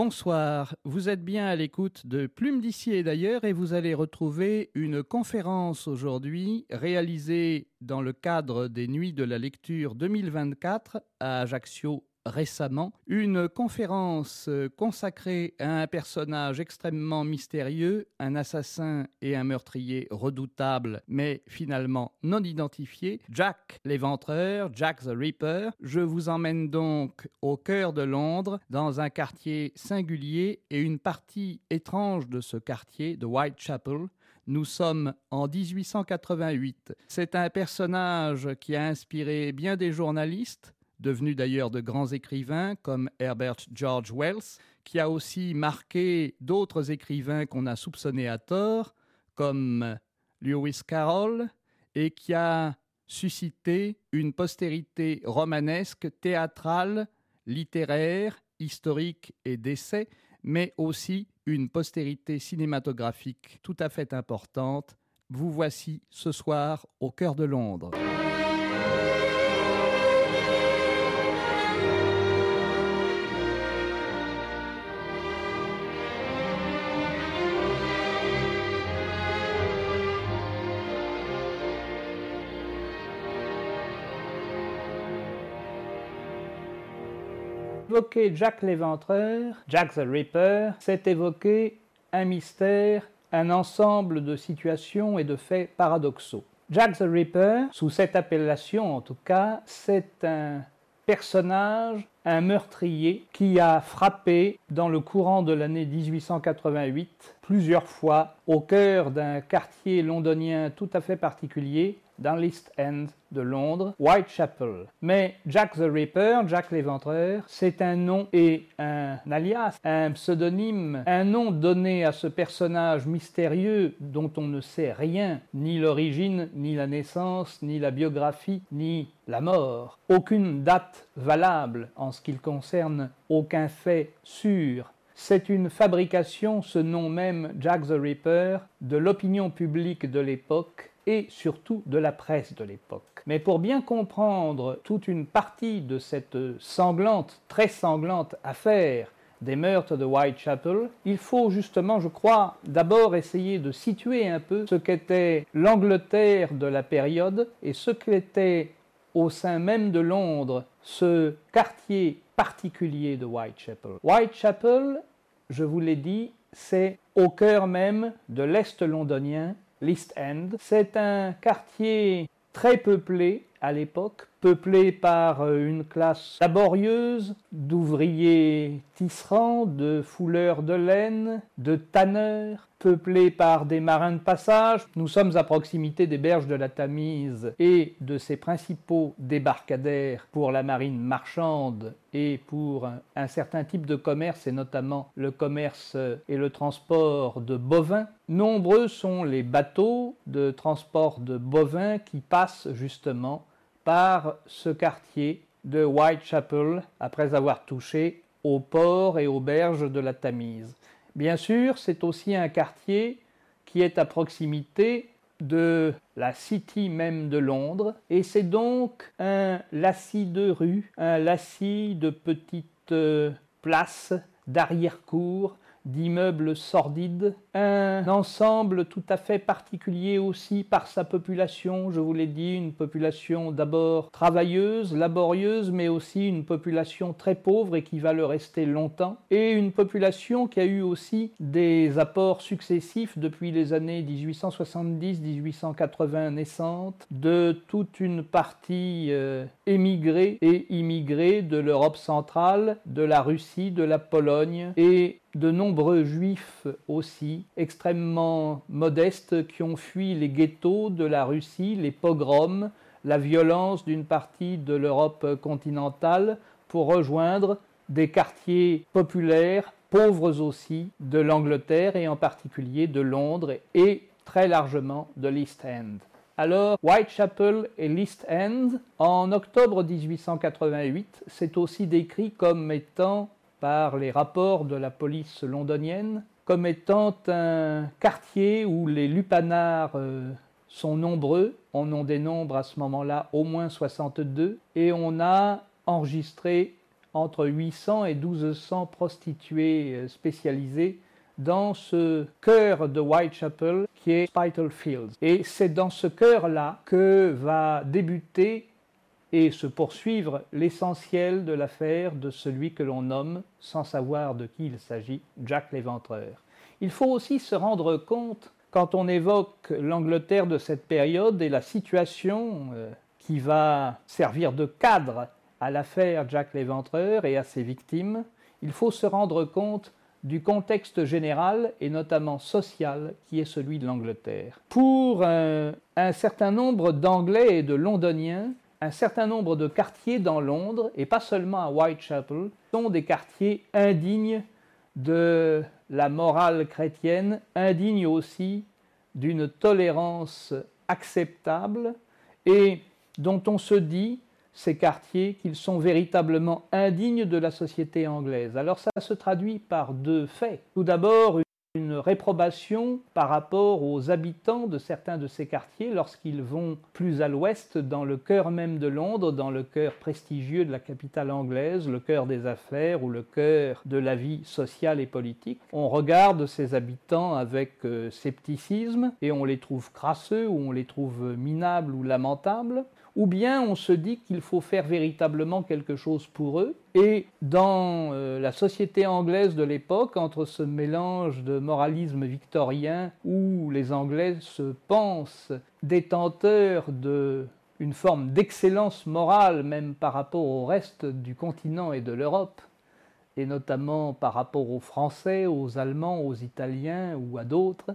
Bonsoir, vous êtes bien à l'écoute de Plume d'ici et d'ailleurs et vous allez retrouver une conférence aujourd'hui réalisée dans le cadre des Nuits de la lecture 2024 à Ajaccio récemment une conférence euh, consacrée à un personnage extrêmement mystérieux, un assassin et un meurtrier redoutable, mais finalement non identifié, Jack l'éventreur, Jack the Ripper. Je vous emmène donc au cœur de Londres, dans un quartier singulier et une partie étrange de ce quartier, de Whitechapel, nous sommes en 1888. C'est un personnage qui a inspiré bien des journalistes, devenu d'ailleurs de grands écrivains comme Herbert George Wells, qui a aussi marqué d'autres écrivains qu'on a soupçonnés à tort, comme Lewis Carroll, et qui a suscité une postérité romanesque, théâtrale, littéraire, historique et d'essai, mais aussi une postérité cinématographique tout à fait importante. Vous voici ce soir au cœur de Londres. Évoquer Jack l'Éventreur, Jack the Ripper, c'est évoquer un mystère, un ensemble de situations et de faits paradoxaux. Jack the Ripper, sous cette appellation en tout cas, c'est un personnage, un meurtrier qui a frappé dans le courant de l'année 1888 plusieurs fois au cœur d'un quartier londonien tout à fait particulier, dans l'East End de Londres, Whitechapel. Mais Jack the Ripper, Jack l'éventreur, c'est un nom et un alias, un pseudonyme, un nom donné à ce personnage mystérieux dont on ne sait rien, ni l'origine, ni la naissance, ni la biographie, ni la mort. Aucune date valable en ce qui concerne aucun fait sûr. C'est une fabrication, ce nom même Jack the Ripper, de l'opinion publique de l'époque et surtout de la presse de l'époque. Mais pour bien comprendre toute une partie de cette sanglante, très sanglante affaire des meurtres de Whitechapel, il faut justement, je crois, d'abord essayer de situer un peu ce qu'était l'Angleterre de la période et ce qu'était au sein même de Londres ce quartier particulier de Whitechapel. Whitechapel, je vous l'ai dit, c'est au cœur même de l'Est londonien l'East End. C'est un quartier très peuplé à l'époque, peuplé par euh, une classe laborieuse d'ouvriers tisserands, de fouleurs de laine, de tanneurs, peuplé par des marins de passage. Nous sommes à proximité des berges de la Tamise et de ses principaux débarcadères pour la marine marchande et pour un certain type de commerce, et notamment le commerce et le transport de bovins. Nombreux sont les bateaux de transport de bovins qui passent justement par ce quartier de Whitechapel après avoir touché au port et aux berges de la Tamise. Bien sûr, c'est aussi un quartier qui est à proximité de la City même de Londres, et c'est donc un lacis de rues, un lacis de petites euh, places d'arrière-cour d'immeubles sordides, un ensemble tout à fait particulier aussi par sa population, je vous l'ai dit, une population d'abord travailleuse, laborieuse, mais aussi une population très pauvre et qui va le rester longtemps, et une population qui a eu aussi des apports successifs depuis les années 1870-1880 naissantes de toute une partie euh, émigrée et immigrée de l'Europe centrale, de la Russie, de la Pologne et de nombreux juifs aussi extrêmement modestes qui ont fui les ghettos de la Russie, les pogroms, la violence d'une partie de l'Europe continentale pour rejoindre des quartiers populaires, pauvres aussi, de l'Angleterre et en particulier de Londres et très largement de l'East End. Alors, Whitechapel et l'East End, en octobre 1888, c'est aussi décrit comme étant par les rapports de la police londonienne comme étant un quartier où les lupanards euh, sont nombreux. On en dénombre à ce moment-là au moins 62 et on a enregistré entre 800 et 1200 prostituées euh, spécialisées dans ce cœur de Whitechapel qui est Spitalfields. Et c'est dans ce cœur-là que va débuter et se poursuivre l'essentiel de l'affaire de celui que l'on nomme, sans savoir de qui il s'agit, Jack l'Éventreur. Il faut aussi se rendre compte, quand on évoque l'Angleterre de cette période et la situation euh, qui va servir de cadre à l'affaire Jack l'Éventreur et à ses victimes, il faut se rendre compte du contexte général et notamment social qui est celui de l'Angleterre. Pour un, un certain nombre d'Anglais et de Londoniens, un certain nombre de quartiers dans Londres, et pas seulement à Whitechapel, sont des quartiers indignes de la morale chrétienne, indignes aussi d'une tolérance acceptable, et dont on se dit ces quartiers qu'ils sont véritablement indignes de la société anglaise. Alors ça se traduit par deux faits. Tout d'abord, une réprobation par rapport aux habitants de certains de ces quartiers lorsqu'ils vont plus à l'ouest, dans le cœur même de Londres, dans le cœur prestigieux de la capitale anglaise, le cœur des affaires ou le cœur de la vie sociale et politique. On regarde ces habitants avec euh, scepticisme et on les trouve crasseux ou on les trouve minables ou lamentables ou bien on se dit qu'il faut faire véritablement quelque chose pour eux. Et dans euh, la société anglaise de l'époque, entre ce mélange de moralisme victorien où les Anglais se pensent détenteurs d'une forme d'excellence morale même par rapport au reste du continent et de l'Europe, et notamment par rapport aux Français, aux Allemands, aux Italiens ou à d'autres,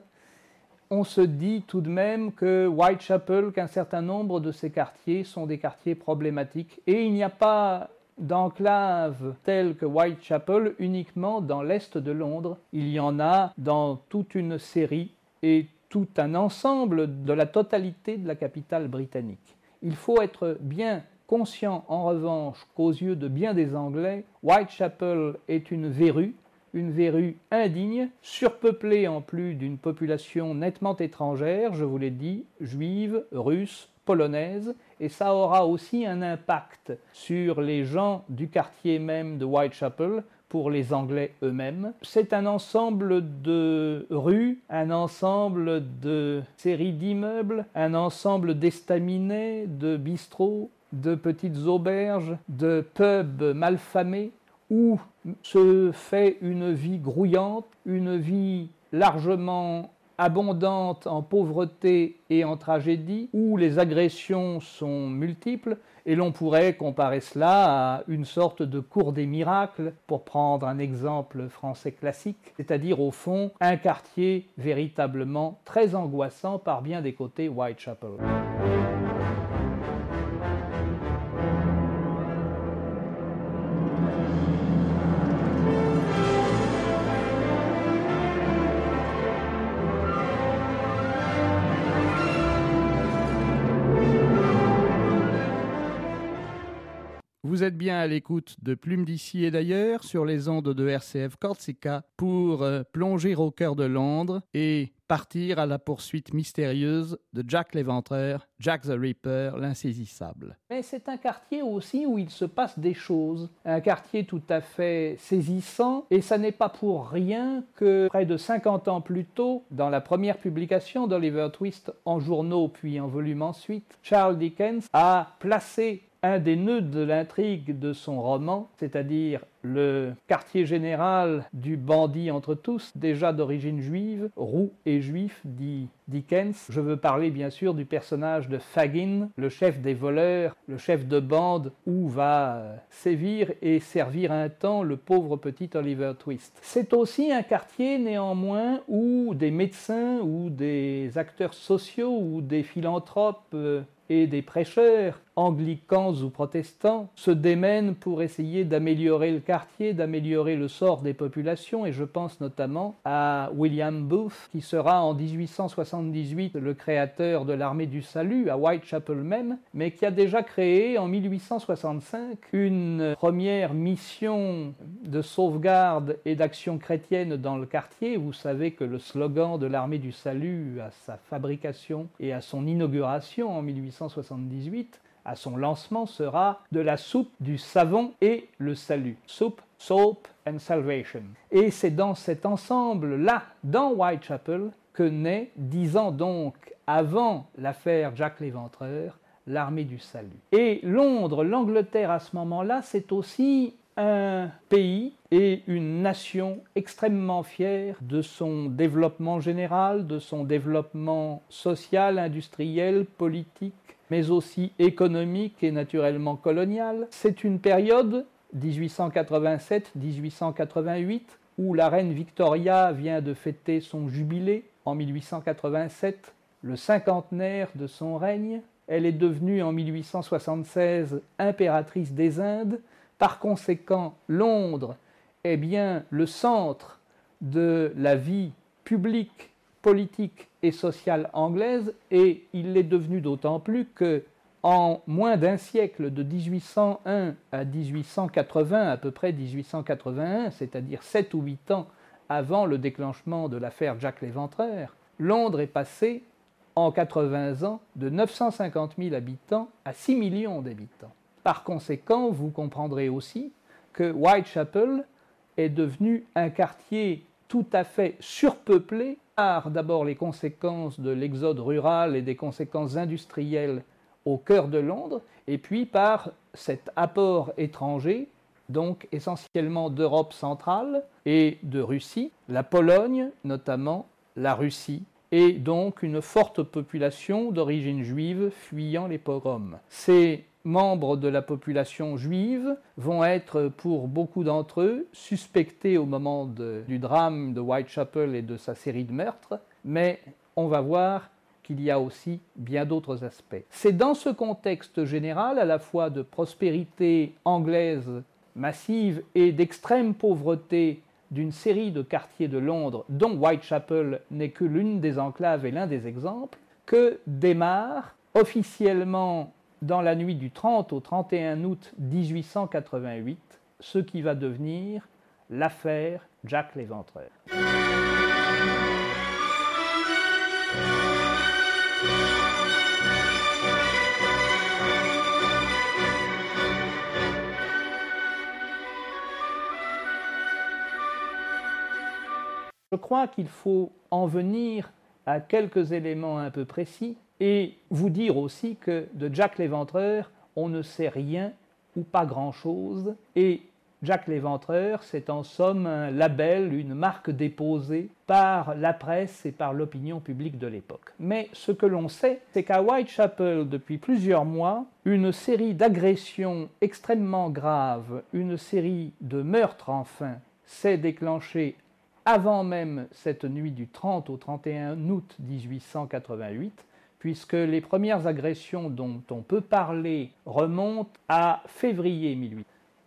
on se dit tout de même que Whitechapel, qu'un certain nombre de ces quartiers sont des quartiers problématiques. Et il n'y a pas d'enclave telle que Whitechapel uniquement dans l'est de Londres. Il y en a dans toute une série et tout un ensemble de la totalité de la capitale britannique. Il faut être bien conscient en revanche qu'aux yeux de bien des Anglais, Whitechapel est une verrue une verrue indigne, surpeuplée en plus d'une population nettement étrangère, je vous l'ai dit, juive, russe, polonaise, et ça aura aussi un impact sur les gens du quartier même de Whitechapel, pour les Anglais eux-mêmes. C'est un ensemble de rues, un ensemble de séries d'immeubles, un ensemble d'estaminets, de bistrots, de petites auberges, de pubs malfamés, où se fait une vie grouillante, une vie largement abondante en pauvreté et en tragédie, où les agressions sont multiples, et l'on pourrait comparer cela à une sorte de cours des miracles, pour prendre un exemple français classique, c'est-à-dire au fond un quartier véritablement très angoissant par bien des côtés Whitechapel. Vous êtes bien à l'écoute de Plume d'ici et d'ailleurs sur les ondes de RCF Corsica pour euh, plonger au cœur de Londres et partir à la poursuite mystérieuse de Jack l'Éventreur, Jack the Ripper, l'insaisissable. Mais c'est un quartier aussi où il se passe des choses, un quartier tout à fait saisissant, et ça n'est pas pour rien que près de 50 ans plus tôt, dans la première publication d'Oliver Twist en journaux puis en volume ensuite, Charles Dickens a placé un des nœuds de l'intrigue de son roman, c'est-à-dire le quartier général du bandit entre tous, déjà d'origine juive, roux et juif, dit Dickens. Je veux parler bien sûr du personnage de Fagin, le chef des voleurs, le chef de bande où va sévir et servir un temps le pauvre petit Oliver Twist. C'est aussi un quartier néanmoins où des médecins ou des acteurs sociaux ou des philanthropes euh, et des prêcheurs, anglicans ou protestants, se démènent pour essayer d'améliorer le quartier, d'améliorer le sort des populations, et je pense notamment à William Booth, qui sera en 1878 le créateur de l'armée du salut à Whitechapel même, mais qui a déjà créé en 1865 une première mission de sauvegarde et d'action chrétienne dans le quartier. Vous savez que le slogan de l'armée du salut à sa fabrication et à son inauguration en 1878 à son lancement sera de la soupe, du savon et le salut. Soup, soap and salvation. Et c'est dans cet ensemble-là, dans Whitechapel, que naît, dix ans donc avant l'affaire Jack l'Éventreur, l'armée du salut. Et Londres, l'Angleterre à ce moment-là, c'est aussi un pays et une nation extrêmement fière de son développement général, de son développement social, industriel, politique, mais aussi économique et naturellement colonial. C'est une période 1887-1888 où la reine Victoria vient de fêter son jubilé en 1887, le cinquantenaire de son règne. Elle est devenue en 1876 impératrice des Indes. Par conséquent, Londres est bien le centre de la vie publique, politique et sociale anglaise et il l'est devenu d'autant plus que en moins d'un siècle, de 1801 à 1880, à peu près 1881, c'est-à-dire 7 ou 8 ans avant le déclenchement de l'affaire Jack l'Éventreur, Londres est passé en 80 ans de 950 000 habitants à 6 millions d'habitants. Par conséquent, vous comprendrez aussi que Whitechapel est devenu un quartier tout à fait surpeuplé d'abord les conséquences de l'exode rural et des conséquences industrielles au cœur de Londres, et puis par cet apport étranger, donc essentiellement d'Europe centrale et de Russie, la Pologne notamment, la Russie, et donc une forte population d'origine juive fuyant les pogroms. Ces membres de la population juive vont être, pour beaucoup d'entre eux, suspectés au moment du drame de Whitechapel et de sa série de meurtres, mais on va voir qu'il y a aussi bien d'autres aspects. C'est dans ce contexte général, à la fois de prospérité anglaise massive et d'extrême pauvreté d'une série de quartiers de Londres, dont Whitechapel n'est que l'une des enclaves et l'un des exemples, que démarre officiellement dans la nuit du 30 au 31 août 1888 ce qui va devenir l'affaire Jack l'Éventreur. Je crois qu'il faut en venir à quelques éléments un peu précis et vous dire aussi que de Jack l'Éventreur, on ne sait rien ou pas grand-chose. Et Jack l'Éventreur, c'est en somme un label, une marque déposée par la presse et par l'opinion publique de l'époque. Mais ce que l'on sait, c'est qu'à Whitechapel, depuis plusieurs mois, une série d'agressions extrêmement graves, une série de meurtres enfin, s'est déclenchée avant même cette nuit du 30 au 31 août 1888, puisque les premières agressions dont on peut parler remontent à février 1800.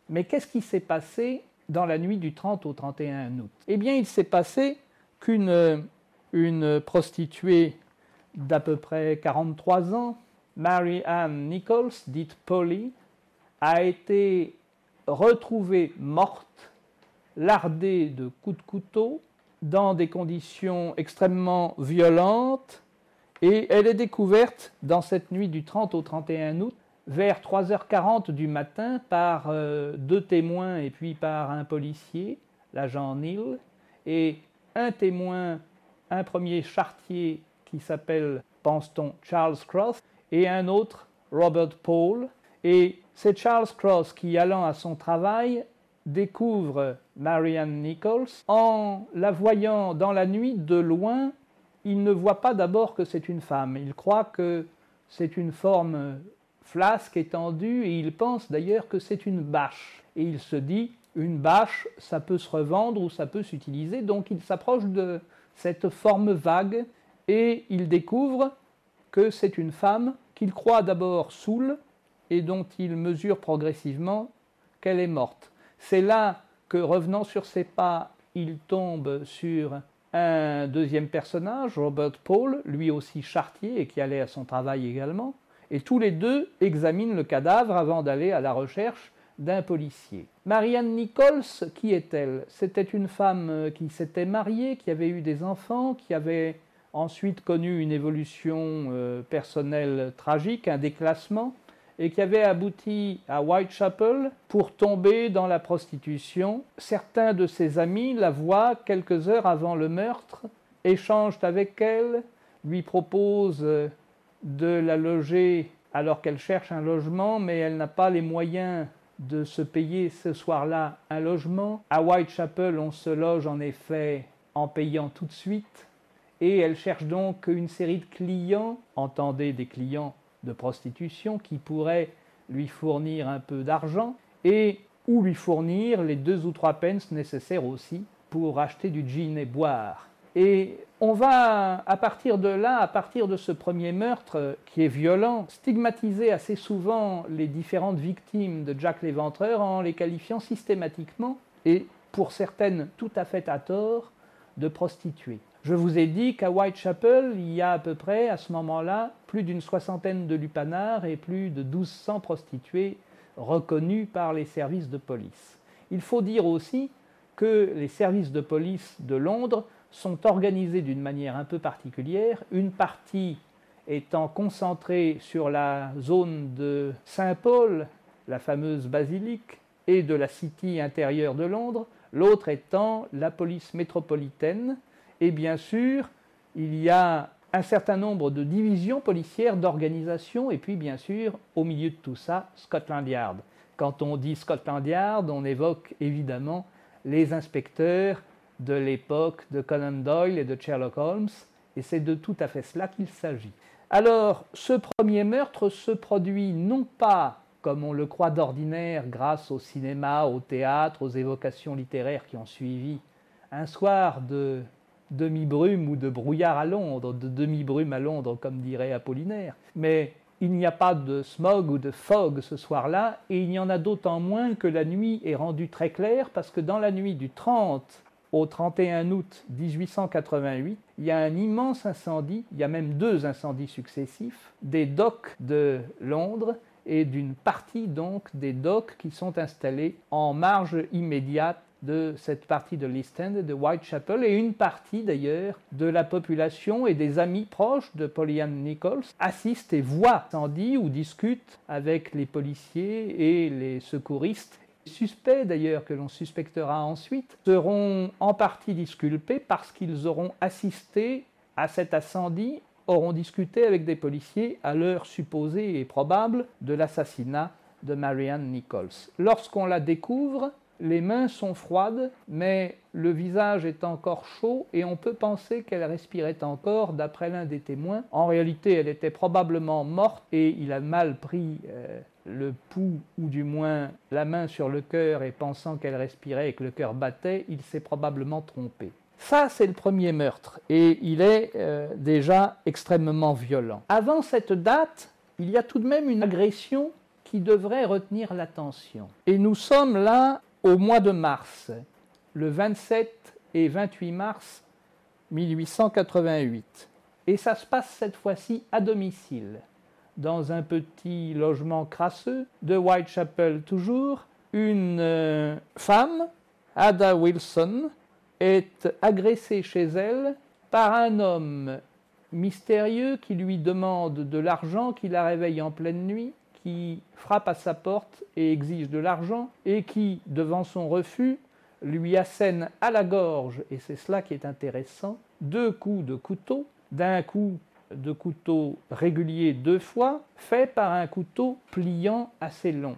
Mais qu'est-ce qui s'est passé dans la nuit du 30 au 31 août? Eh bien, il s'est passé qu'une une prostituée d'à peu près 43 ans, Mary Ann Nichols, dite Polly, a été retrouvée morte lardée de coups de couteau dans des conditions extrêmement violentes et elle est découverte dans cette nuit du 30 au 31 août vers 3h40 du matin par euh, deux témoins et puis par un policier, l'agent Neil, et un témoin, un premier chartier qui s'appelle, pense-t-on, Charles Cross, et un autre, Robert Paul. Et c'est Charles Cross qui, allant à son travail, découvre Marianne Nichols. En la voyant dans la nuit de loin, il ne voit pas d'abord que c'est une femme. Il croit que c'est une forme flasque, étendue, et il pense d'ailleurs que c'est une bâche. Et il se dit, une bâche, ça peut se revendre ou ça peut s'utiliser, donc il s'approche de cette forme vague et il découvre que c'est une femme qu'il croit d'abord saoule et dont il mesure progressivement qu'elle est morte. C'est là que, revenant sur ses pas, il tombe sur un deuxième personnage, Robert Paul, lui aussi chartier et qui allait à son travail également, et tous les deux examinent le cadavre avant d'aller à la recherche d'un policier. Marianne Nichols, qui est-elle? C'était une femme qui s'était mariée, qui avait eu des enfants, qui avait ensuite connu une évolution euh, personnelle tragique, un déclassement, et qui avait abouti à Whitechapel pour tomber dans la prostitution. Certains de ses amis la voient quelques heures avant le meurtre, échangent avec elle, lui proposent de la loger alors qu'elle cherche un logement, mais elle n'a pas les moyens de se payer ce soir-là un logement. À Whitechapel, on se loge en effet en payant tout de suite, et elle cherche donc une série de clients, entendez des clients de prostitution, qui pourraient lui fournir un peu d'argent, et ou lui fournir les deux ou trois pence nécessaires aussi pour acheter du gin et boire. Et on va, à partir de là, à partir de ce premier meurtre qui est violent, stigmatiser assez souvent les différentes victimes de Jack l'Éventreur en les qualifiant systématiquement, et pour certaines tout à fait à tort, de prostituées. Je vous ai dit qu'à Whitechapel, il y a à peu près, à ce moment-là, plus d'une soixantaine de lupanards et plus de 1200 prostituées reconnues par les services de police. Il faut dire aussi que les services de police de Londres sont organisés d'une manière un peu particulière, une partie étant concentrée sur la zone de Saint-Paul, la fameuse basilique, et de la city intérieure de Londres, l'autre étant la police métropolitaine, et bien sûr, il y a un certain nombre de divisions policières, d'organisations, et puis bien sûr, au milieu de tout ça, Scotland Yard. Quand on dit Scotland Yard, on évoque évidemment les inspecteurs de l'époque de Conan Doyle et de Sherlock Holmes, et c'est de tout à fait cela qu'il s'agit. Alors, ce premier meurtre se produit non pas, comme on le croit d'ordinaire, grâce au cinéma, au théâtre, aux évocations littéraires qui ont suivi, un soir de demi-brume ou de brouillard à Londres, de demi-brume à Londres, comme dirait Apollinaire, mais il n'y a pas de smog ou de fog ce soir-là, et il y en a d'autant moins que la nuit est rendue très claire, parce que dans la nuit du 30 au 31 août 1888, il y a un immense incendie, il y a même deux incendies successifs, des docks de Londres et d'une partie donc des docks qui sont installés en marge immédiate de cette partie de l'East End de Whitechapel et une partie d'ailleurs de la population et des amis proches de Pollyann Nichols assistent et voient l'incendie ou discutent avec les policiers et les secouristes suspects d'ailleurs que l'on suspectera ensuite seront en partie disculpés parce qu'ils auront assisté à cet incendie, auront discuté avec des policiers à l'heure supposée et probable de l'assassinat de Marianne Nichols. Lorsqu'on la découvre, les mains sont froides, mais le visage est encore chaud et on peut penser qu'elle respirait encore d'après l'un des témoins. En réalité, elle était probablement morte et il a mal pris euh, le pouls ou du moins la main sur le cœur et pensant qu'elle respirait et que le cœur battait, il s'est probablement trompé. Ça, c'est le premier meurtre et il est euh, déjà extrêmement violent. Avant cette date, il y a tout de même une agression qui devrait retenir l'attention. Et nous sommes là au mois de mars, le 27 et 28 mars 1888. Et ça se passe cette fois-ci à domicile dans un petit logement crasseux de Whitechapel toujours, une euh, femme, Ada Wilson, est agressée chez elle par un homme mystérieux qui lui demande de l'argent, qui la réveille en pleine nuit, qui frappe à sa porte et exige de l'argent, et qui, devant son refus, lui assène à la gorge, et c'est cela qui est intéressant, deux coups de couteau, d'un coup de couteau régulier deux fois, fait par un couteau pliant assez long.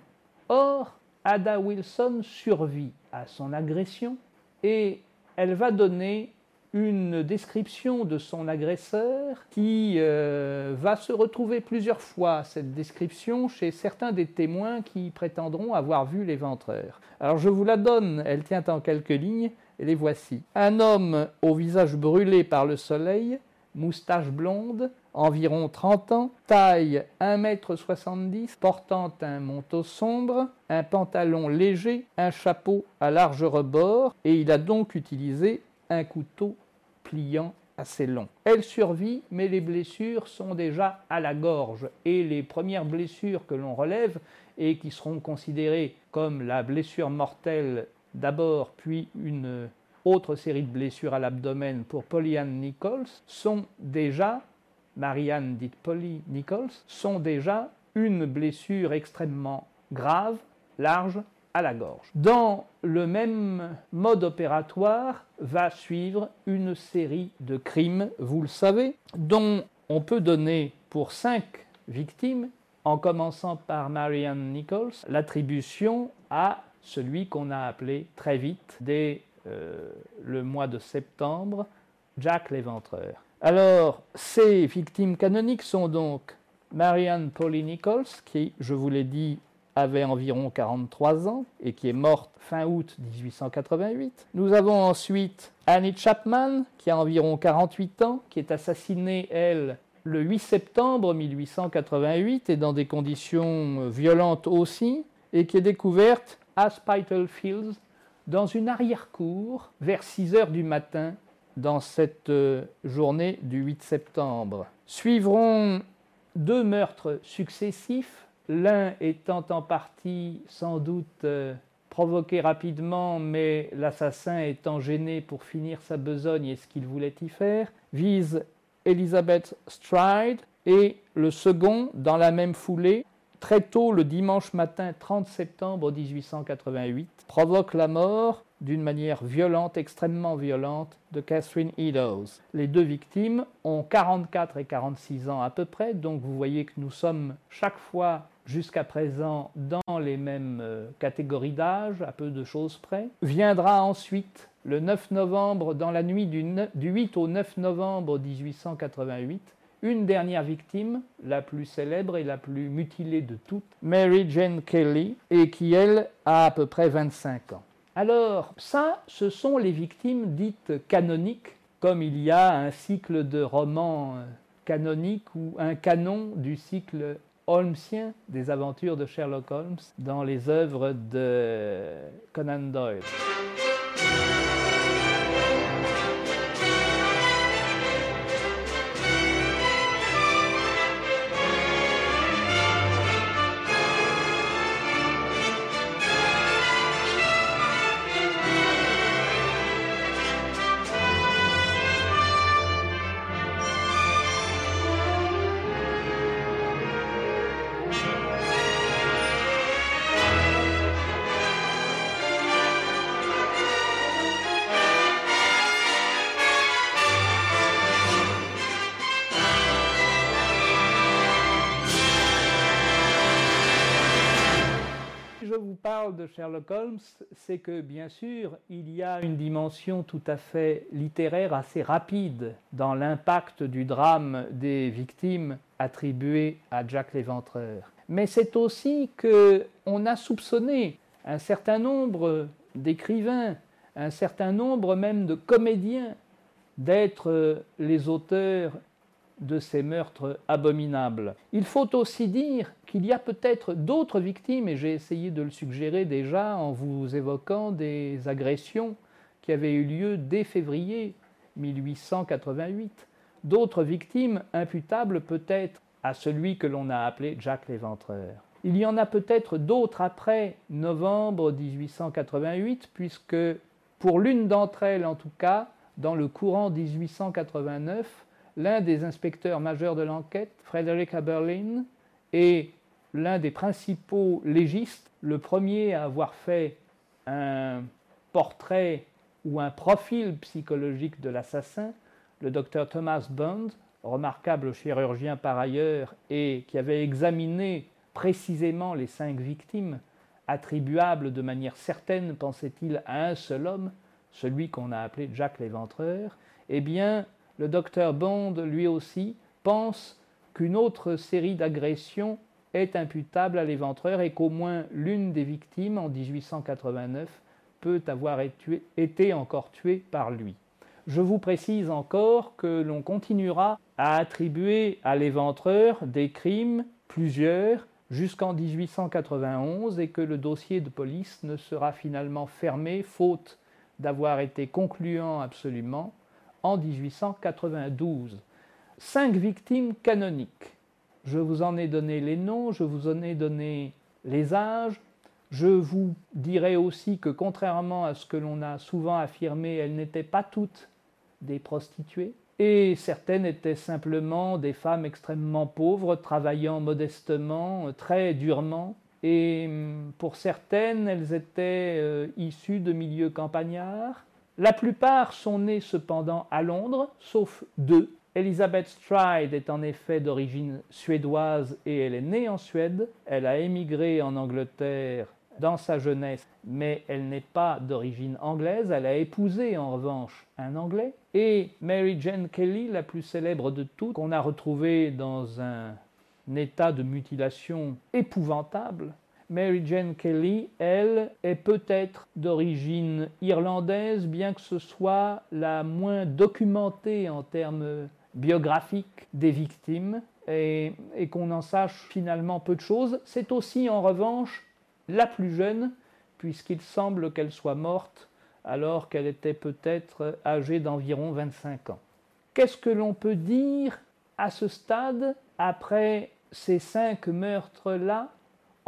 Or, Ada Wilson survit à son agression et elle va donner une description de son agresseur qui euh, va se retrouver plusieurs fois, cette description, chez certains des témoins qui prétendront avoir vu l'éventreur. Alors je vous la donne, elle tient en quelques lignes, et les voici. Un homme au visage brûlé par le soleil, moustache blonde, environ 30 ans, taille 1,70 m, portant un manteau sombre, un pantalon léger, un chapeau à large rebord, et il a donc utilisé un couteau pliant assez long. Elle survit, mais les blessures sont déjà à la gorge, et les premières blessures que l'on relève, et qui seront considérées comme la blessure mortelle d'abord, puis une autre série de blessures à l'abdomen pour Pollyann Nichols sont déjà, Marianne dite Polly Nichols, sont déjà une blessure extrêmement grave, large, la gorge. Dans le même mode opératoire va suivre une série de crimes, vous le savez, dont on peut donner pour cinq victimes, en commençant par Marianne Nichols, l'attribution à celui qu'on a appelé très vite, dès euh, le mois de septembre, Jack l'Éventreur. Alors, ces victimes canoniques sont donc Marianne Polly Nichols, qui, je vous l'ai dit, avait environ 43 ans et qui est morte fin août 1888. Nous avons ensuite Annie Chapman, qui a environ 48 ans, qui est assassinée, elle, le 8 septembre 1888 et dans des conditions violentes aussi, et qui est découverte à Spitalfields dans une arrière-cour vers 6 heures du matin dans cette euh, journée du 8 septembre. Suivront deux meurtres successifs, l'un étant en partie sans doute euh, provoqué rapidement, mais l'assassin étant gêné pour finir sa besogne et ce qu'il voulait y faire, vise Elizabeth Stride, et le second, dans la même foulée, très tôt le dimanche matin 30 septembre 1888, provoque la mort d'une manière violente, extrêmement violente, de Catherine Eddowes. Les deux victimes ont 44 et 46 ans à peu près, donc vous voyez que nous sommes chaque fois jusqu'à présent dans les mêmes euh, catégories d'âge, à peu de choses près. Viendra ensuite le 9 novembre, dans la nuit du, 8 au 9 novembre 1888, une dernière victime, la plus célèbre et la plus mutilée de toutes, Mary Jane Kelly, et qui, elle, a à peu près 25 ans. Alors, ça, ce sont les victimes dites canoniques, comme il y a un cycle de romans euh, canoniques ou un canon du cycle holmesien des aventures de Sherlock Holmes dans les œuvres de Conan Doyle. Sherlock Holmes, c'est que bien sûr, il y a une dimension tout à fait littéraire assez rapide dans l'impact du drame des victimes attribuées à Jack l'Éventreur. Mais c'est aussi que on a soupçonné un certain nombre d'écrivains, un certain nombre même de comédiens d'être les auteurs de ces meurtres abominables. Il faut aussi dire qu'il y a peut-être d'autres victimes, et j'ai essayé de le suggérer déjà en vous évoquant des agressions qui avaient eu lieu dès février 1888, d'autres victimes imputables peut-être à celui que l'on a appelé Jack l'Éventreur. Il y en a peut-être d'autres après novembre 1888, puisque pour l'une d'entre elles en tout cas, dans le courant 1889, l'un des inspecteurs majeurs de l'enquête, Frederick Aberlin, est l'un des principaux légistes, le premier à avoir fait un portrait ou un profil psychologique de l'assassin, le docteur Thomas Bond, remarquable chirurgien par ailleurs et qui avait examiné précisément les cinq victimes, attribuables de manière certaine, pensait-il, à un seul homme, celui qu'on a appelé Jack l'Éventreur, eh bien, le docteur Bond, lui aussi, pense qu'une autre série d'agressions est imputable à l'éventreur et qu'au moins l'une des victimes, en 1889, peut avoir été encore tuée par lui. Je vous précise encore que l'on continuera à attribuer à l'éventreur des crimes, plusieurs, jusqu'en 1891 et que le dossier de police ne sera finalement fermé faute d'avoir été concluant absolument en 1892. Cinq victimes canoniques. Je vous en ai donné les noms, je vous en ai donné les âges. Je vous dirai aussi que contrairement à ce que l'on a souvent affirmé, elles n'étaient pas toutes des prostituées. et certaines étaient simplement des femmes extrêmement pauvres, travaillant modestement, très durement, et hum, pour certaines, elles étaient euh, issues de milieux campagnards. La plupart sont nées cependant à Londres, sauf deux. Elizabeth Stride est en effet d'origine suédoise et elle est née en Suède. Elle a émigré en Angleterre dans sa jeunesse, mais elle n'est pas d'origine anglaise. Elle a épousé en revanche un Anglais. Et Mary Jane Kelly, la plus célèbre de toutes, qu'on a retrouvée dans un état de mutilation épouvantable. Mary Jane Kelly, elle, est peut-être d'origine irlandaise, bien que ce soit la moins documentée en termes biographiques des victimes, et qu'on en sache finalement peu de choses. C'est aussi en revanche la plus jeune, puisqu'il semble qu'elle soit morte alors qu'elle était peut-être âgée d'environ 25 ans. Qu'est-ce que l'on peut dire à ce stade, après ces cinq meurtres-là,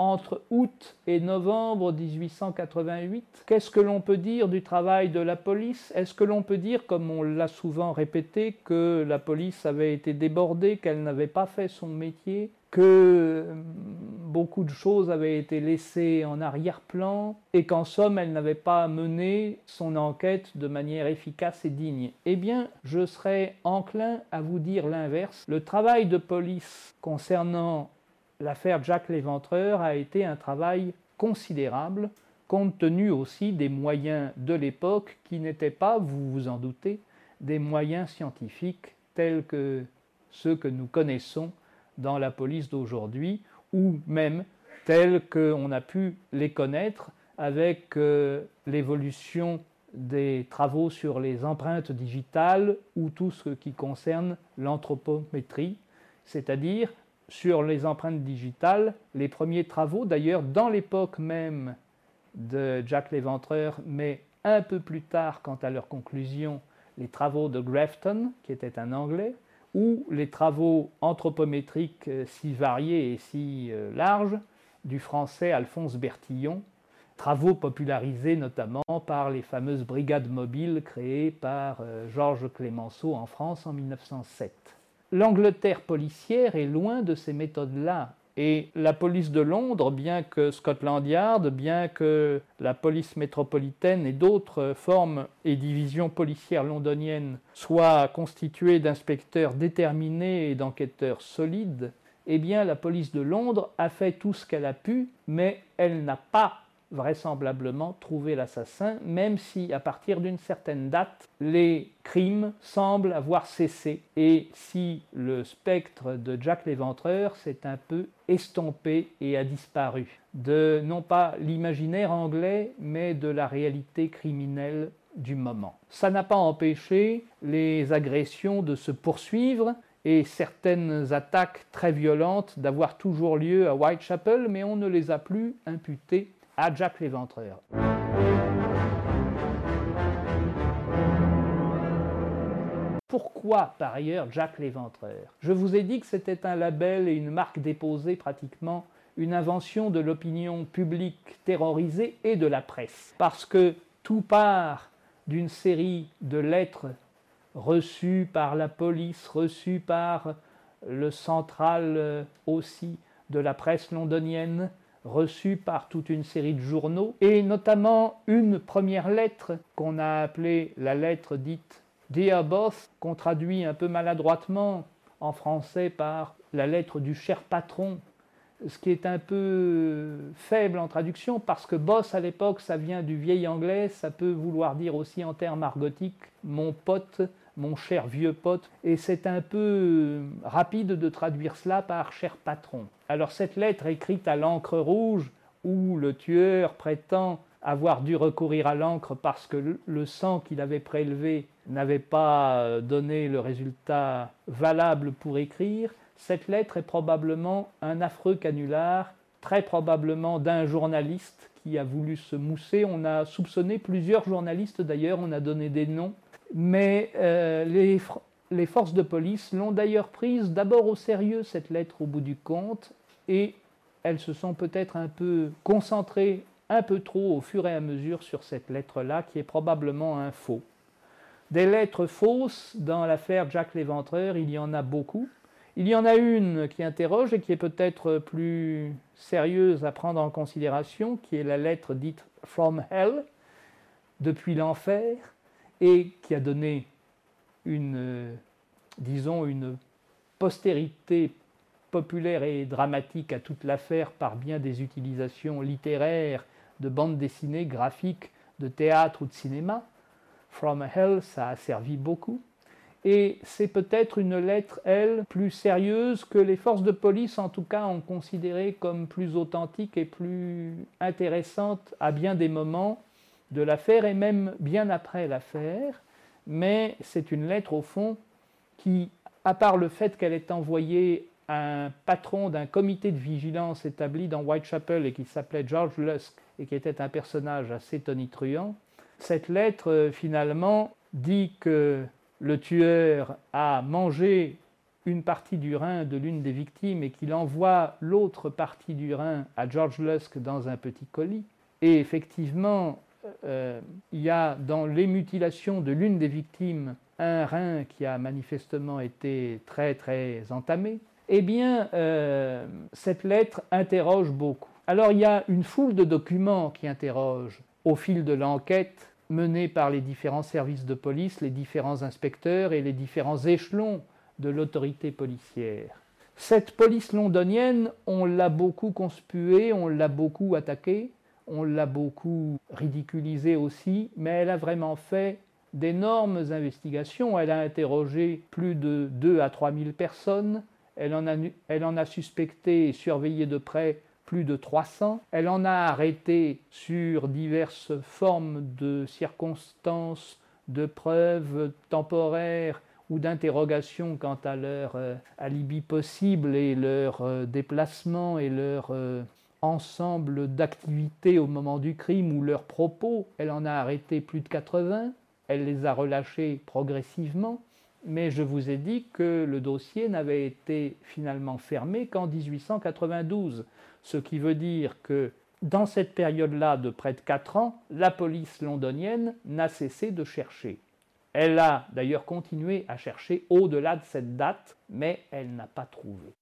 entre août et novembre 1888. Qu'est-ce que l'on peut dire du travail de la police? Est-ce que l'on peut dire, comme on l'a souvent répété, que la police avait été débordée, qu'elle n'avait pas fait son métier, que hum, beaucoup de choses avaient été laissées en arrière-plan et qu'en somme elle n'avait pas mené son enquête de manière efficace et digne? Eh bien, je serais enclin à vous dire l'inverse. Le travail de police concernant l'affaire Jack l'Éventreur a été un travail considérable, compte tenu aussi des moyens de l'époque qui n'étaient pas, vous vous en doutez, des moyens scientifiques tels que ceux que nous connaissons dans la police d'aujourd'hui, ou même tels qu'on a pu les connaître avec euh, l'évolution des travaux sur les empreintes digitales ou tout ce qui concerne l'anthropométrie, c'est-à-dire sur les empreintes digitales, les premiers travaux, d'ailleurs dans l'époque même de Jack l'Éventreur, mais un peu plus tard quant à leur conclusion, les travaux de Grafton, qui était un Anglais, ou les travaux anthropométriques euh, si variés et si euh, larges du français Alphonse Bertillon, travaux popularisés notamment par les fameuses brigades mobiles créées par euh, Georges Clémenceau en France en 1907 l'Angleterre policière est loin de ces méthodes-là. Et la police de Londres, bien que Scotland Yard, bien que la police métropolitaine et d'autres formes et divisions policières londoniennes soient constituées d'inspecteurs déterminés et d'enquêteurs solides, eh bien la police de Londres a fait tout ce qu'elle a pu, mais elle n'a pas vraisemblablement trouver l'assassin, même si à partir d'une certaine date, les crimes semblent avoir cessé et si le spectre de Jack l'Éventreur s'est un peu estompé et a disparu de non pas l'imaginaire anglais, mais de la réalité criminelle du moment. Ça n'a pas empêché les agressions de se poursuivre et certaines attaques très violentes d'avoir toujours lieu à Whitechapel, mais on ne les a plus imputées à Jack l'Éventreur. Pourquoi par ailleurs Jack l'Éventreur Je vous ai dit que c'était un label et une marque déposée pratiquement une invention de l'opinion publique terrorisée et de la presse. Parce que tout part d'une série de lettres reçues par la police, reçues par le central euh, aussi de la presse londonienne, reçue par toute une série de journaux, et notamment une première lettre qu'on a appelée la lettre dite Dear Boss, qu'on traduit un peu maladroitement en français par la lettre du cher patron, ce qui est un peu faible en traduction parce que boss à l'époque ça vient du vieil anglais, ça peut vouloir dire aussi en termes argotiques mon pote, mon cher vieux pote, et c'est un peu rapide de traduire cela par cher patron. Alors cette lettre écrite à l'encre rouge, où le tueur prétend avoir dû recourir à l'encre parce que le sang qu'il avait prélevé n'avait pas euh, donné le résultat valable pour écrire, cette lettre est probablement un affreux canular, très probablement d'un journaliste qui a voulu se mousser. On a soupçonné plusieurs journalistes d'ailleurs, on a donné des noms mais euh, les, forces de police l'ont d'ailleurs prise d'abord au sérieux, cette lettre au bout du compte, et elles se sont peut-être un peu concentrées un peu trop au fur et à mesure sur cette lettre-là, qui est probablement un faux. Des lettres fausses dans l'affaire Jack l'Éventreur, il y en a beaucoup. Il y en a une qui interroge et qui est peut-être plus sérieuse à prendre en considération, qui est la lettre dite From Hell, depuis l'enfer, et qui a donné une, disons, une postérité populaire et dramatique à toute l'affaire par bien des utilisations littéraires, de bandes dessinées, graphiques, de théâtre ou de cinéma. From Hell, ça a servi beaucoup. Et c'est peut-être une lettre, elle, plus sérieuse que les forces de police, en tout cas, ont considéré comme plus authentique et plus intéressante à bien des moments de l'affaire et même bien après l'affaire. Mais c'est une lettre, au fond, qui, à part le fait qu'elle est envoyée à un patron d'un comité de vigilance établi dans Whitechapel et qui s'appelait George Lusk et qui était un personnage assez tonitruant, cette lettre, euh, finalement, dit que le tueur a mangé une partie du rein de l'une des victimes et qu'il envoie l'autre partie du rein à George Lusk dans un petit colis. Et effectivement, euh, il y a dans les mutilations de l'une des victimes un rein qui a manifestement été très très entamé. Eh bien, euh, cette lettre interroge beaucoup. Alors il y a une foule de documents qui interrogent au fil de l'enquête menée par les différents services de police, les différents inspecteurs et les différents échelons de l'autorité policière. Cette police londonienne, on l'a beaucoup conspuée, on l'a beaucoup attaquée, on l'a beaucoup ridiculisée aussi, mais elle a vraiment fait d'énormes investigations. Elle a interrogé plus de 2 à 3 000 personnes, elle en a, suspecté et surveillé de près plus de 300. Elle en a arrêté sur diverses formes de circonstances, de preuves temporaires ou d'interrogations quant à leur euh, alibi possible et leur euh, déplacement et leur euh, ensemble d'activités au moment du crime ou leurs propos. Elle en a arrêté plus de 80. Elle les a relâchés progressivement. Mais je vous ai dit que le dossier n'avait été finalement fermé qu'en 1892 ce qui veut dire que dans cette période-là de près de 4 ans, la police londonienne n'a cessé de chercher. Elle a d'ailleurs continué à chercher au-delà de cette date, mais elle n'a pas trouvé.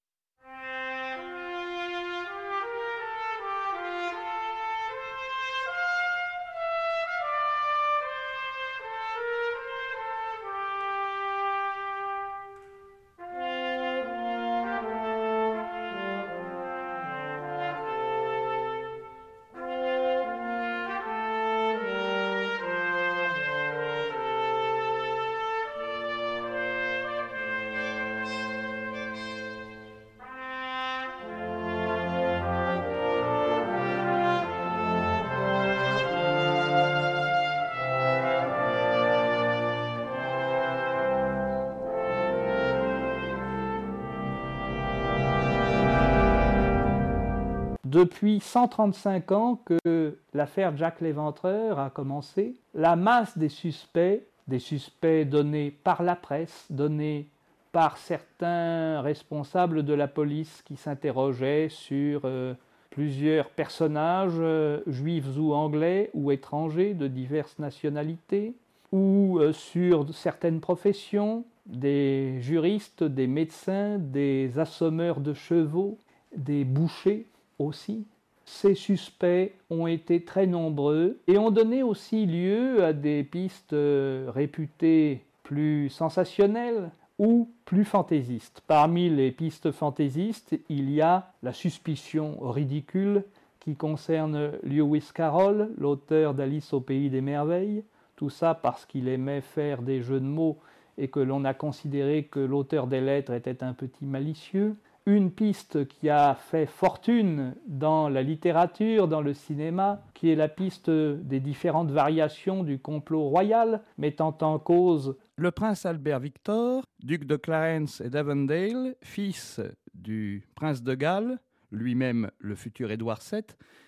Depuis 135 ans que l'affaire Jack l'Éventreur a commencé, la masse des suspects, des suspects donnés par la presse, donnés par certains responsables de la police qui s'interrogeaient sur euh, plusieurs personnages euh, juifs ou anglais ou étrangers de diverses nationalités, ou euh, sur certaines professions, des juristes, des médecins, des assommeurs de chevaux, des bouchers, aussi. Ces suspects ont été très nombreux et ont donné aussi lieu à des pistes euh, réputées plus sensationnelles ou plus fantaisistes. Parmi les pistes fantaisistes, il y a la suspicion ridicule qui concerne Lewis Carroll, l'auteur d'Alice au pays des merveilles, tout ça parce qu'il aimait faire des jeux de mots et que l'on a considéré que l'auteur des lettres était un petit malicieux une piste qui a fait fortune dans la littérature, dans le cinéma, qui est la piste des différentes variations du complot royal, mettant en cause le prince Albert Victor, duc de Clarence et d'Avondale, fils du prince de Galles, lui-même le futur Édouard VII.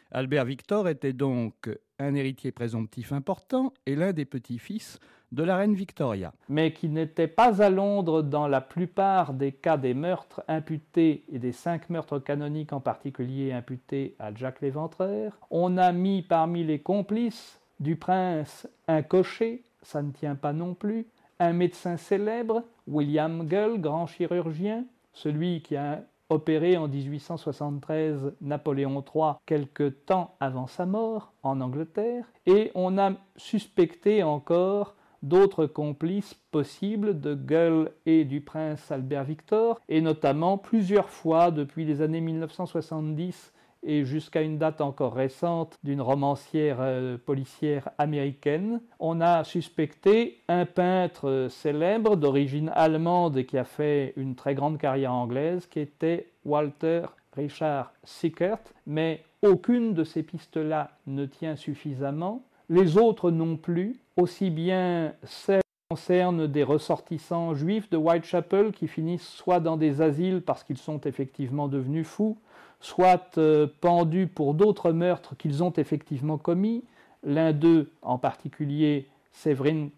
Albert Victor était donc un héritier présomptif important et l'un des petits-fils de la reine Victoria, mais qui n'était pas à Londres dans la plupart des cas des meurtres imputés et des cinq meurtres canoniques en particulier imputés à Jack l'Éventreur. On a mis parmi les complices du prince un cocher, ça ne tient pas non plus. Un médecin célèbre, William Gull, grand chirurgien, celui qui a opéré en 1873 Napoléon III quelque temps avant sa mort en Angleterre, et on a suspecté encore d'autres complices possibles de Gull et du prince Albert Victor, et notamment plusieurs fois depuis les années 1970 et jusqu'à une date encore récente d'une romancière euh, policière américaine, on a suspecté un peintre célèbre d'origine allemande et qui a fait une très grande carrière anglaise, qui était Walter Richard Sickert, mais aucune de ces pistes-là ne tient suffisamment, les autres non plus, aussi bien celles qui concernent des ressortissants juifs de Whitechapel qui finissent soit dans des asiles parce qu'ils sont effectivement devenus fous, soit euh, pendus pour d'autres meurtres qu'ils ont effectivement commis. L'un d'eux, en particulier Severin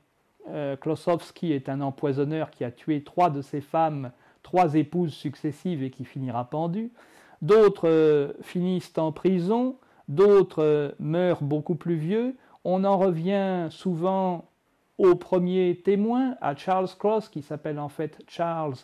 euh, Klosowski, est un empoisonneur qui a tué trois de ses femmes, trois épouses successives et qui finira pendu. D'autres euh, finissent en prison, d'autres meurent beaucoup plus vieux. On en revient souvent au premier témoin, à Charles Cross, qui s'appelle en fait Charles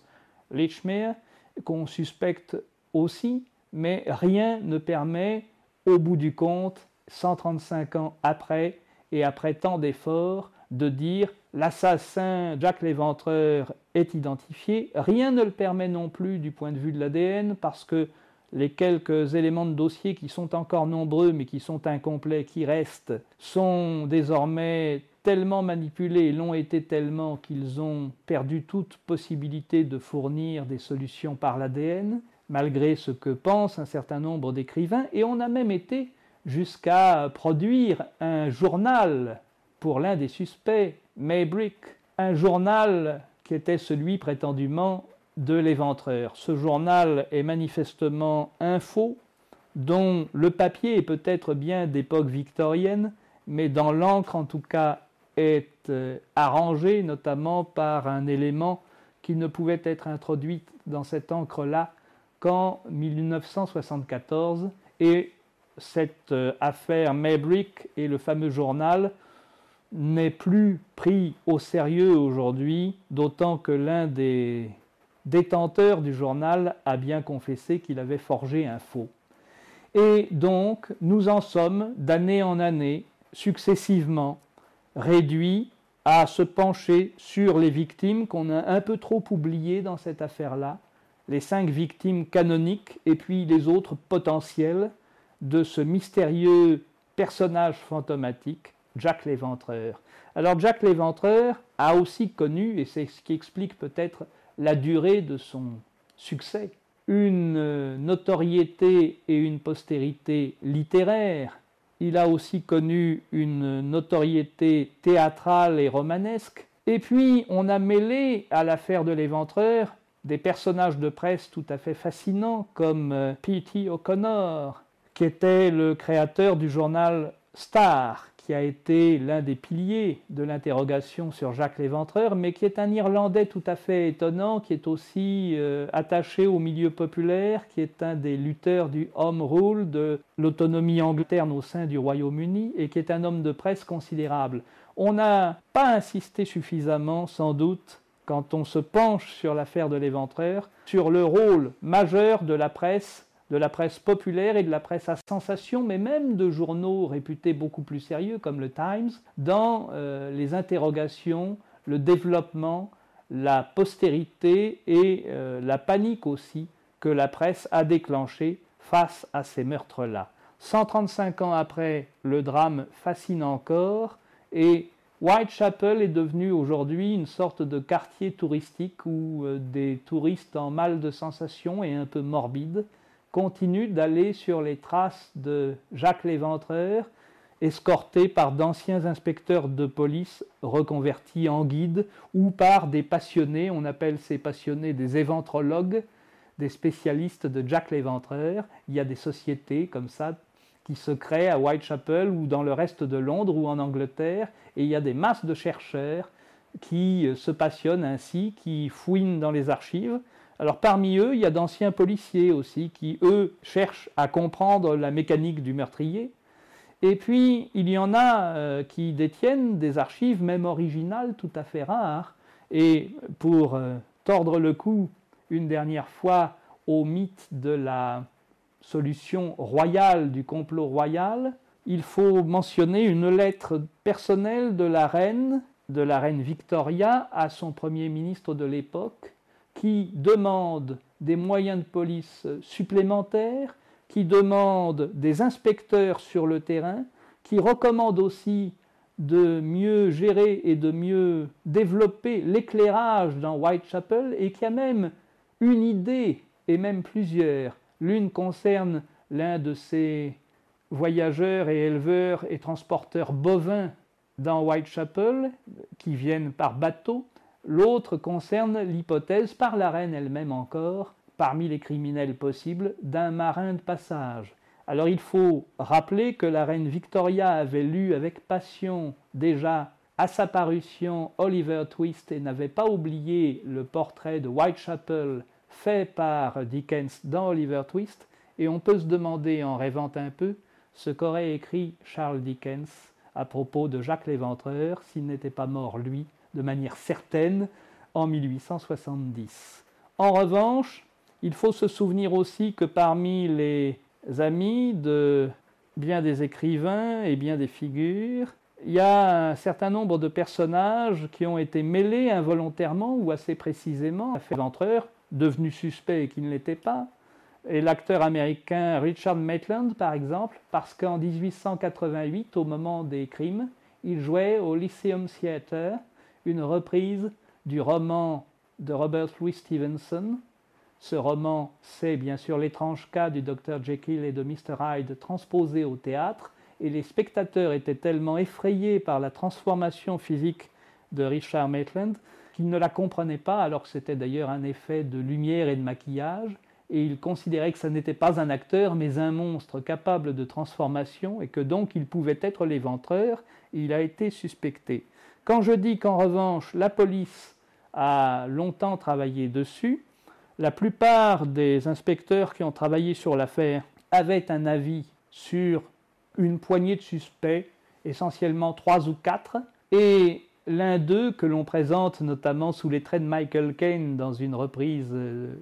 Lichmere, qu'on suspecte aussi mais rien ne permet, au bout du compte, 135 ans après, et après tant d'efforts, de dire l'assassin Jack l'Éventreur est identifié. Rien ne le permet non plus du point de vue de l'ADN, parce que les quelques éléments de dossier qui sont encore nombreux mais qui sont incomplets, qui restent, sont désormais tellement manipulés l'ont été tellement qu'ils ont perdu toute possibilité de fournir des solutions par l'ADN malgré ce que pensent un certain nombre d'écrivains, et on a même été jusqu'à produire un journal pour l'un des suspects, Maybrick, un journal qui était celui prétendument de l'éventreur. Ce journal est manifestement un faux, dont le papier est peut-être bien d'époque victorienne, mais dans l'encre en tout cas est euh, arrangé notamment par un élément qui ne pouvait être introduit dans cette encre-là qu'en 1974 et cette euh, affaire Maybrick et le fameux journal n'est plus pris au sérieux aujourd'hui, d'autant que l'un des détenteurs du journal a bien confessé qu'il avait forgé un faux. Et donc, nous en sommes d'année en année, successivement, réduits à se pencher sur les victimes qu'on a un peu trop oubliées dans cette affaire-là, les cinq victimes canoniques et puis les autres potentielles de ce mystérieux personnage fantomatique, Jack l'Éventreur. Alors Jack l'Éventreur a aussi connu, et c'est ce qui explique peut-être la durée de son succès, une notoriété et une postérité littéraire. Il a aussi connu une notoriété théâtrale et romanesque. Et puis on a mêlé à l'affaire de l'Éventreur des personnages de presse tout à fait fascinants comme euh, P.T. O'Connor, qui était le créateur du journal Star, qui a été l'un des piliers de l'interrogation sur Jacques l'Éventreur, mais qui est un Irlandais tout à fait étonnant, qui est aussi euh, attaché au milieu populaire, qui est un des lutteurs du Home Rule, de l'autonomie anglaise au sein du Royaume-Uni, et qui est un homme de presse considérable. On n'a pas insisté suffisamment, sans doute, quand on se penche sur l'affaire de l'éventreur, sur le rôle majeur de la presse, de la presse populaire et de la presse à sensation, mais même de journaux réputés beaucoup plus sérieux comme le Times, dans euh, les interrogations, le développement, la postérité et euh, la panique aussi que la presse a déclenché face à ces meurtres-là. 135 ans après, le drame fascine encore et Whitechapel est devenu aujourd'hui une sorte de quartier touristique où euh, des touristes en mal de sensations et un peu morbides continuent d'aller sur les traces de Jacques l'Éventreur, escortés par d'anciens inspecteurs de police reconvertis en guides ou par des passionnés, on appelle ces passionnés des éventrologues, des spécialistes de Jacques l'Éventreur. Il y a des sociétés comme ça qui se créent à Whitechapel ou dans le reste de Londres ou en Angleterre, et il y a des masses de chercheurs qui se passionnent ainsi, qui fouinent dans les archives. Alors parmi eux, il y a d'anciens policiers aussi qui, eux, cherchent à comprendre la mécanique du meurtrier. Et puis, il y en a euh, qui détiennent des archives, même originales, tout à fait rares. Et pour euh, tordre le cou une dernière fois au mythe de la solution royale du complot royal, il faut mentionner une lettre personnelle de la reine, de la reine Victoria, à son premier ministre de l'époque, qui demande des moyens de police supplémentaires, qui demande des inspecteurs sur le terrain, qui recommande aussi de mieux gérer et de mieux développer l'éclairage dans Whitechapel et qui a même une idée, et même plusieurs. L'une concerne l'un de ces voyageurs et éleveurs et transporteurs bovins dans Whitechapel qui viennent par bateau. L'autre concerne l'hypothèse, par la reine elle-même encore, parmi les criminels possibles, d'un marin de passage. Alors il faut rappeler que la reine Victoria avait lu avec passion déjà à sa parution Oliver Twist et n'avait pas oublié le portrait de Whitechapel fait par Dickens dans Oliver Twist, et on peut se demander en rêvant un peu ce qu'aurait écrit Charles Dickens à propos de Jacques l'Éventreur s'il n'était pas mort, lui, de manière certaine, en 1870. En revanche, il faut se souvenir aussi que parmi les amis de bien des écrivains et bien des figures, il y a un certain nombre de personnages qui ont été mêlés involontairement ou assez précisément à l'Éventreur, devenu suspect et qui ne l'était pas, et l'acteur américain Richard Maitland, par exemple, parce qu'en 1888, au moment des crimes, il jouait au Lyceum Theatre une reprise du roman de Robert Louis Stevenson. Ce roman, c'est bien sûr l'étrange cas du Dr Jekyll et de Mr Hyde transposé au théâtre, et les spectateurs étaient tellement effrayés par la transformation physique de Richard Maitland qu'ils ne la comprenaient pas, alors que c'était d'ailleurs un effet de lumière et de maquillage, et il considérait que ce n'était pas un acteur, mais un monstre capable de transformation, et que donc il pouvait être l'éventreur, il a été suspecté. Quand je dis qu'en revanche, la police a longtemps travaillé dessus, la plupart des inspecteurs qui ont travaillé sur l'affaire avaient un avis sur une poignée de suspects, essentiellement trois ou quatre, et l'un d'eux, que l'on présente notamment sous les traits de Michael Caine dans une reprise euh,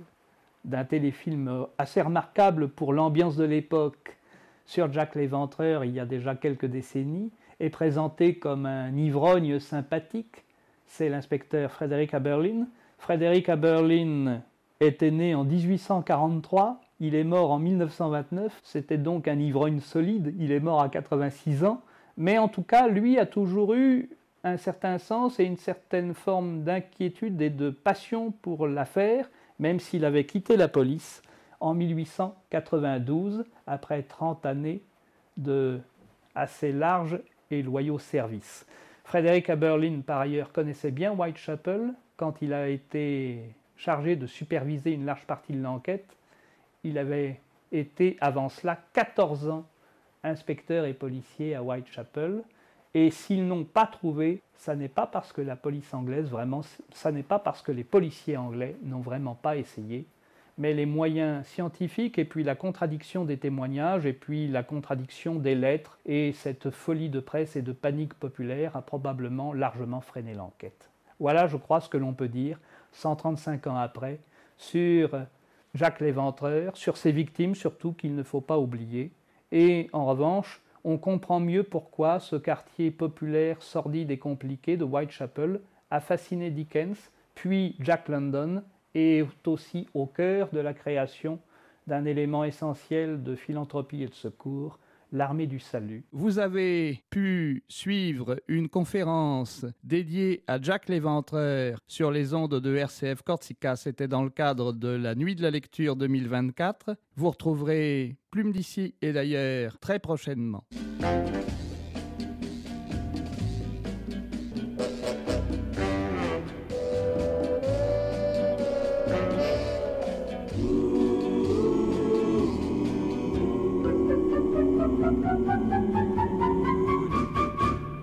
d'un téléfilm assez remarquable pour l'ambiance de l'époque sur Jack l'Éventreur il y a déjà quelques décennies, est présenté comme un ivrogne sympathique. C'est l'inspecteur Frédéric Aberlin. Frédéric Aberlin était né en 1843, il est mort en 1929, c'était donc un ivrogne solide, il est mort à 86 ans, mais en tout cas, lui a toujours eu un certain sens et une certaine forme d'inquiétude et de passion pour l'affaire, même s'il avait quitté la police en 1892, après 30 années de assez larges et loyaux services. Frédéric Aberlin, par ailleurs, connaissait bien Whitechapel. Quand il a été chargé de superviser une large partie de l'enquête, il avait été, avant cela, 14 ans inspecteur et policier à Whitechapel. Et s'ils n'ont pas trouvé, ça n'est pas parce que la police anglaise, vraiment, ça n'est pas parce que les policiers anglais n'ont vraiment pas essayé, mais les moyens scientifiques et puis la contradiction des témoignages et puis la contradiction des lettres et cette folie de presse et de panique populaire a probablement largement freiné l'enquête. Voilà, je crois, ce que l'on peut dire, 135 ans après, sur Jacques l'Éventreur, sur ses victimes surtout qu'il ne faut pas oublier, et en revanche, on comprend mieux pourquoi ce quartier populaire, sordide et compliqué de Whitechapel a fasciné Dickens, puis Jack London, est aussi au cœur de la création d'un élément essentiel de philanthropie et de secours, l'armée du salut. Vous avez pu suivre une conférence dédiée à Jack l'Éventreur sur les ondes de RCF Corsica. C'était dans le cadre de la Nuit de la lecture 2024. Vous retrouverez Plume d'ici et d'ailleurs très prochainement.